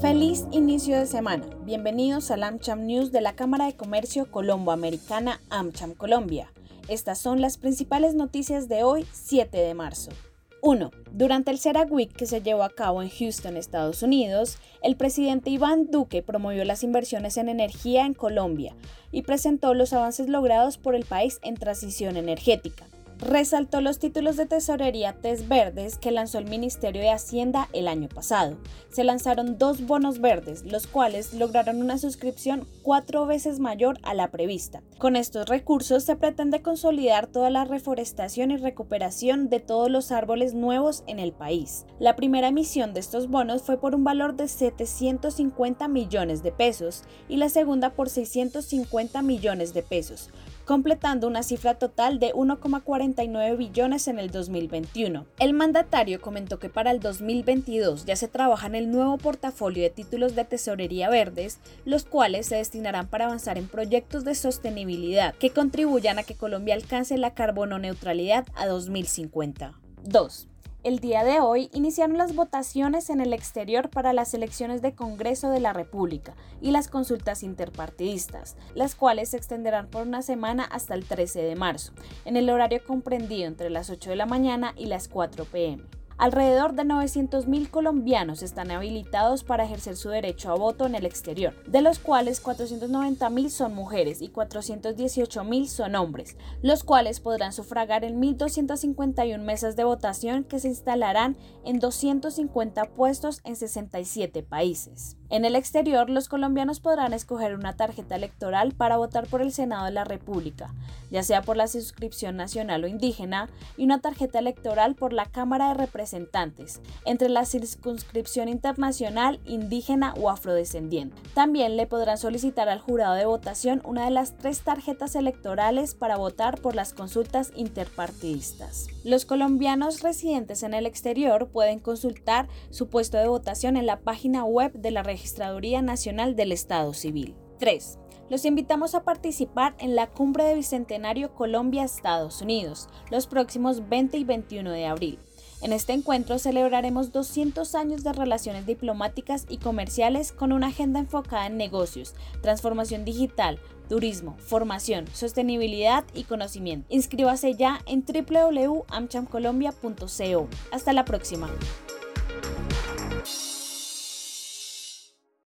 Feliz inicio de semana. Bienvenidos al AmCham News de la Cámara de Comercio Colombo-Americana AmCham Colombia. Estas son las principales noticias de hoy, 7 de marzo. 1. Durante el CERAC Week que se llevó a cabo en Houston, Estados Unidos, el presidente Iván Duque promovió las inversiones en energía en Colombia y presentó los avances logrados por el país en transición energética resaltó los títulos de tesorería TES verdes que lanzó el Ministerio de Hacienda el año pasado. Se lanzaron dos bonos verdes, los cuales lograron una suscripción cuatro veces mayor a la prevista. Con estos recursos se pretende consolidar toda la reforestación y recuperación de todos los árboles nuevos en el país. La primera emisión de estos bonos fue por un valor de 750 millones de pesos y la segunda por 650 millones de pesos, completando una cifra total de 1,49 billones en el 2021. El mandatario comentó que para el 2022 ya se trabaja en el nuevo portafolio de títulos de tesorería verdes, los cuales se destinarán para avanzar en proyectos de sostenibilidad que contribuyan a que Colombia alcance la carbono neutralidad a 2050. 2. El día de hoy iniciaron las votaciones en el exterior para las elecciones de Congreso de la República y las consultas interpartidistas, las cuales se extenderán por una semana hasta el 13 de marzo, en el horario comprendido entre las 8 de la mañana y las 4 pm. Alrededor de 900.000 colombianos están habilitados para ejercer su derecho a voto en el exterior, de los cuales 490.000 son mujeres y 418.000 son hombres, los cuales podrán sufragar en 1.251 mesas de votación que se instalarán en 250 puestos en 67 países. En el exterior, los colombianos podrán escoger una tarjeta electoral para votar por el Senado de la República, ya sea por la suscripción nacional o indígena, y una tarjeta electoral por la Cámara de Representantes, entre la circunscripción internacional, indígena o afrodescendiente. También le podrán solicitar al jurado de votación una de las tres tarjetas electorales para votar por las consultas interpartidistas. Los colombianos residentes en el exterior pueden consultar su puesto de votación en la página web de la Registraduría Nacional del Estado Civil. 3. Los invitamos a participar en la Cumbre de Bicentenario Colombia-Estados Unidos los próximos 20 y 21 de abril. En este encuentro celebraremos 200 años de relaciones diplomáticas y comerciales con una agenda enfocada en negocios, transformación digital, turismo, formación, sostenibilidad y conocimiento. Inscríbase ya en www.amchamcolombia.co. Hasta la próxima.